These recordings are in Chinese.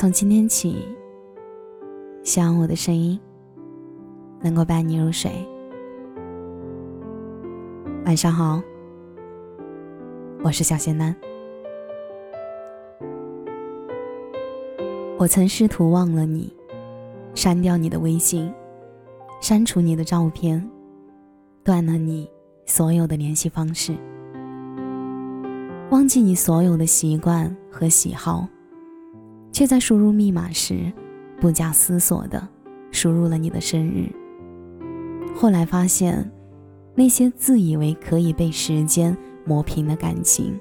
从今天起，希望我的声音能够伴你入睡。晚上好，我是小仙男。我曾试图忘了你，删掉你的微信，删除你的照片，断了你所有的联系方式，忘记你所有的习惯和喜好。却在输入密码时，不假思索地输入了你的生日。后来发现，那些自以为可以被时间磨平的感情，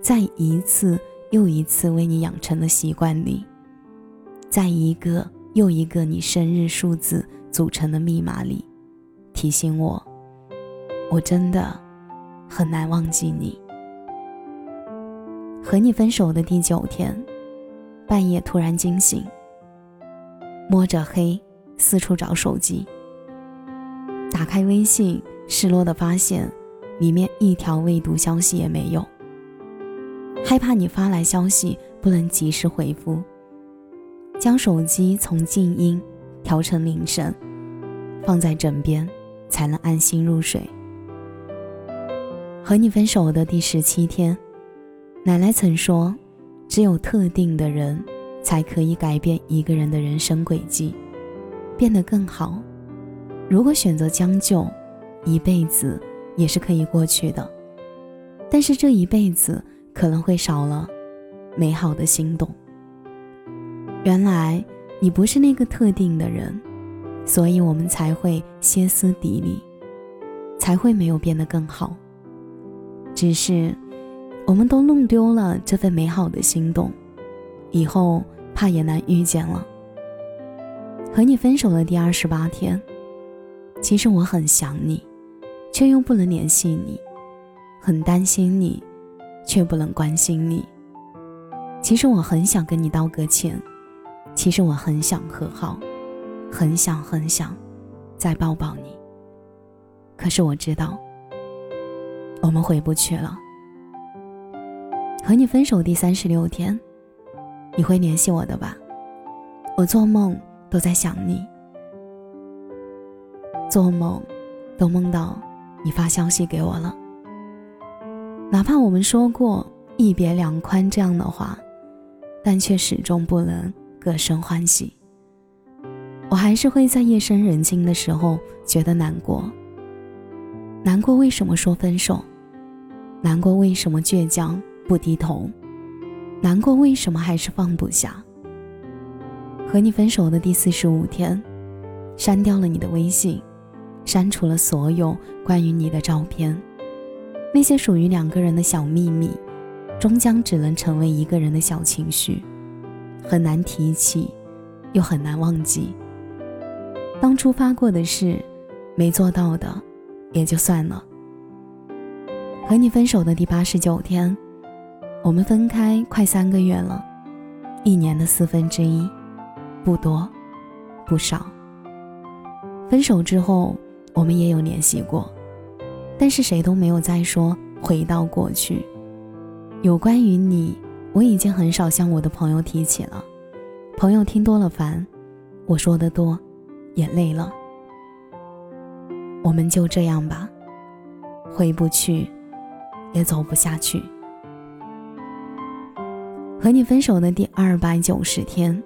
在一次又一次为你养成的习惯里，在一个又一个你生日数字组成的密码里，提醒我，我真的很难忘记你。和你分手的第九天。半夜突然惊醒，摸着黑四处找手机，打开微信，失落的发现里面一条未读消息也没有。害怕你发来消息不能及时回复，将手机从静音调成铃声，放在枕边才能安心入睡。和你分手的第十七天，奶奶曾说。只有特定的人，才可以改变一个人的人生轨迹，变得更好。如果选择将就，一辈子也是可以过去的。但是这一辈子可能会少了美好的心动。原来你不是那个特定的人，所以我们才会歇斯底里，才会没有变得更好。只是。我们都弄丢了这份美好的心动，以后怕也难遇见了。和你分手的第二十八天，其实我很想你，却又不能联系你；很担心你，却不能关心你。其实我很想跟你道个歉，其实我很想和好，很想很想再抱抱你。可是我知道，我们回不去了。和你分手第三十六天，你会联系我的吧？我做梦都在想你，做梦都梦到你发消息给我了。哪怕我们说过一别两宽这样的话，但却始终不能各生欢喜。我还是会在夜深人静的时候觉得难过，难过为什么说分手，难过为什么倔强。不低头，难过，为什么还是放不下？和你分手的第四十五天，删掉了你的微信，删除了所有关于你的照片，那些属于两个人的小秘密，终将只能成为一个人的小情绪，很难提起，又很难忘记。当初发过的事，没做到的，也就算了。和你分手的第八十九天。我们分开快三个月了，一年的四分之一，不多，不少。分手之后，我们也有联系过，但是谁都没有再说回到过去。有关于你，我已经很少向我的朋友提起了，朋友听多了烦，我说的多，也累了。我们就这样吧，回不去，也走不下去。和你分手的第二百九十天，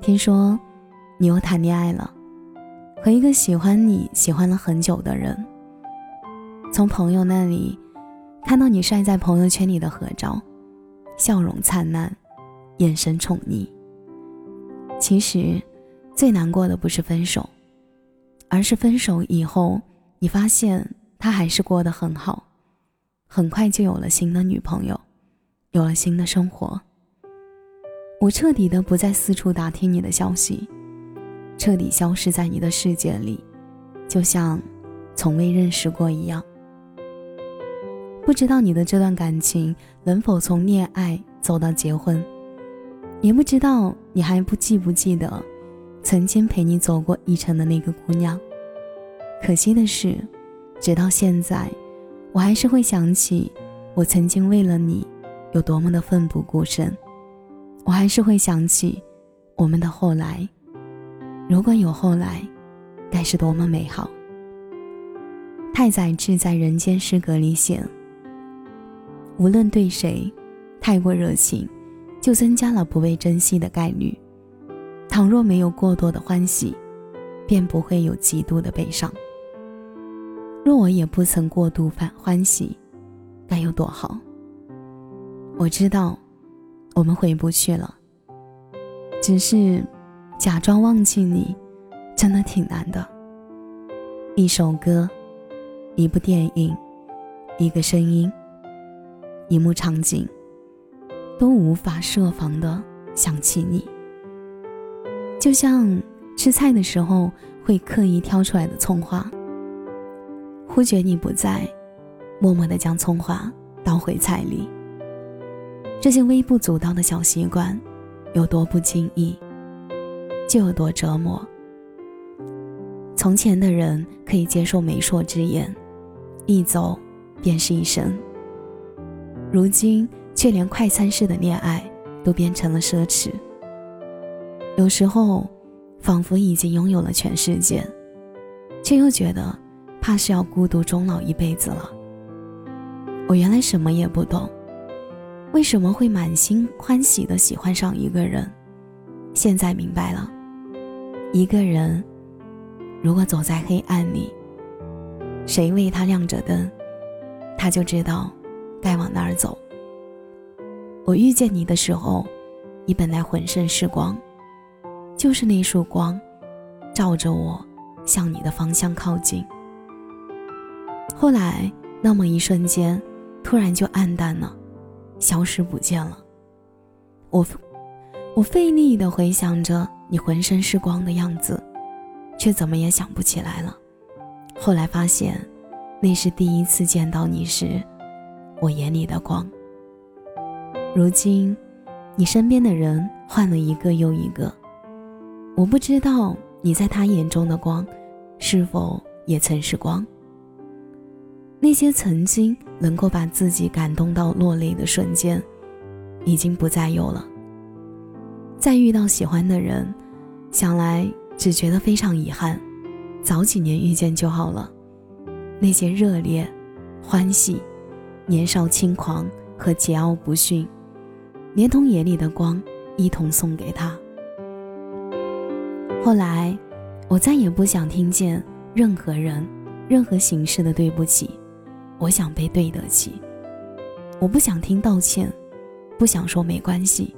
听说你又谈恋爱了，和一个喜欢你喜欢了很久的人。从朋友那里看到你晒在朋友圈里的合照，笑容灿烂，眼神宠溺。其实最难过的不是分手，而是分手以后你发现他还是过得很好，很快就有了新的女朋友，有了新的生活。我彻底的不再四处打听你的消息，彻底消失在你的世界里，就像从未认识过一样。不知道你的这段感情能否从恋爱走到结婚，也不知道你还不记不记得曾经陪你走过一程的那个姑娘。可惜的是，直到现在，我还是会想起我曾经为了你有多么的奋不顾身。我还是会想起我们的后来，如果有后来，该是多么美好。太宰治在《人间失格》里写：“无论对谁太过热情，就增加了不被珍惜的概率。倘若没有过多的欢喜，便不会有极度的悲伤。若我也不曾过度欢欢喜，该有多好？我知道，我们回不去了。只是，假装忘记你，真的挺难的。一首歌。”一部电影，一个声音，一幕场景，都无法设防的想起你。就像吃菜的时候会刻意挑出来的葱花，忽觉你不在，默默的将葱花倒回菜里。这些微不足道的小习惯，有多不经意，就有多折磨。从前的人可以接受媒妁之言。一走，便是一生。如今却连快餐式的恋爱都变成了奢侈。有时候，仿佛已经拥有了全世界，却又觉得，怕是要孤独终老一辈子了。我原来什么也不懂，为什么会满心欢喜的喜欢上一个人？现在明白了，一个人，如果走在黑暗里。谁为他亮着灯，他就知道该往哪儿走。我遇见你的时候，你本来浑身是光，就是那束光，照着我向你的方向靠近。后来那么一瞬间，突然就暗淡了，消失不见了。我我费力的回想着你浑身是光的样子，却怎么也想不起来了。后来发现，那是第一次见到你时，我眼里的光。如今，你身边的人换了一个又一个，我不知道你在他眼中的光，是否也曾是光。那些曾经能够把自己感动到落泪的瞬间，已经不再有了。再遇到喜欢的人，想来只觉得非常遗憾。早几年遇见就好了，那些热烈、欢喜、年少轻狂和桀骜不驯，连同眼里的光一同送给他。后来，我再也不想听见任何人、任何形式的对不起，我想被对得起。我不想听道歉，不想说没关系，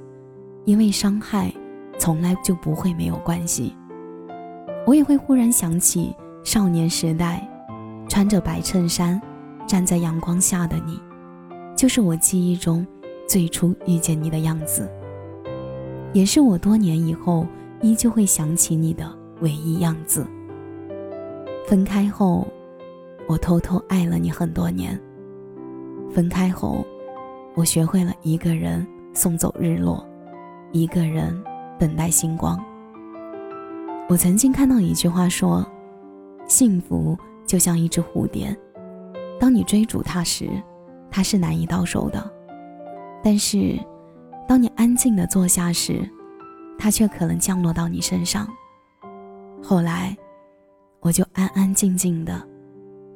因为伤害从来就不会没有关系。我也会忽然想起少年时代，穿着白衬衫，站在阳光下的你，就是我记忆中最初遇见你的样子，也是我多年以后依旧会想起你的唯一样子。分开后，我偷偷爱了你很多年。分开后，我学会了一个人送走日落，一个人等待星光。我曾经看到一句话说：“幸福就像一只蝴蝶，当你追逐它时，它是难以到手的；但是，当你安静的坐下时，它却可能降落到你身上。”后来，我就安安静静的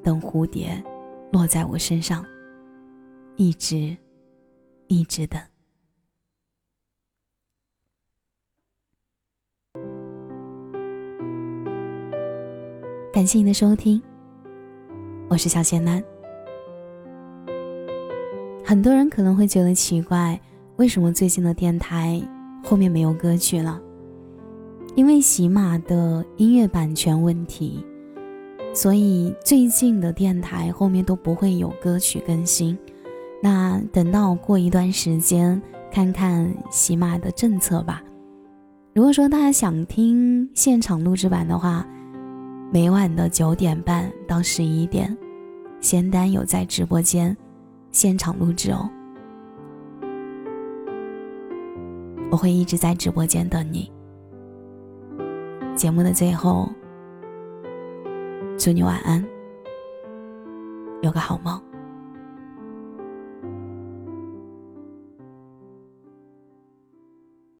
等蝴蝶落在我身上，一直，一直等。感谢你的收听，我是小贤男。很多人可能会觉得奇怪，为什么最近的电台后面没有歌曲了？因为喜马的音乐版权问题，所以最近的电台后面都不会有歌曲更新。那等到过一段时间，看看喜马的政策吧。如果说大家想听现场录制版的话，每晚的九点半到十一点，仙丹有在直播间现场录制哦。我会一直在直播间等你。节目的最后，祝你晚安，有个好梦。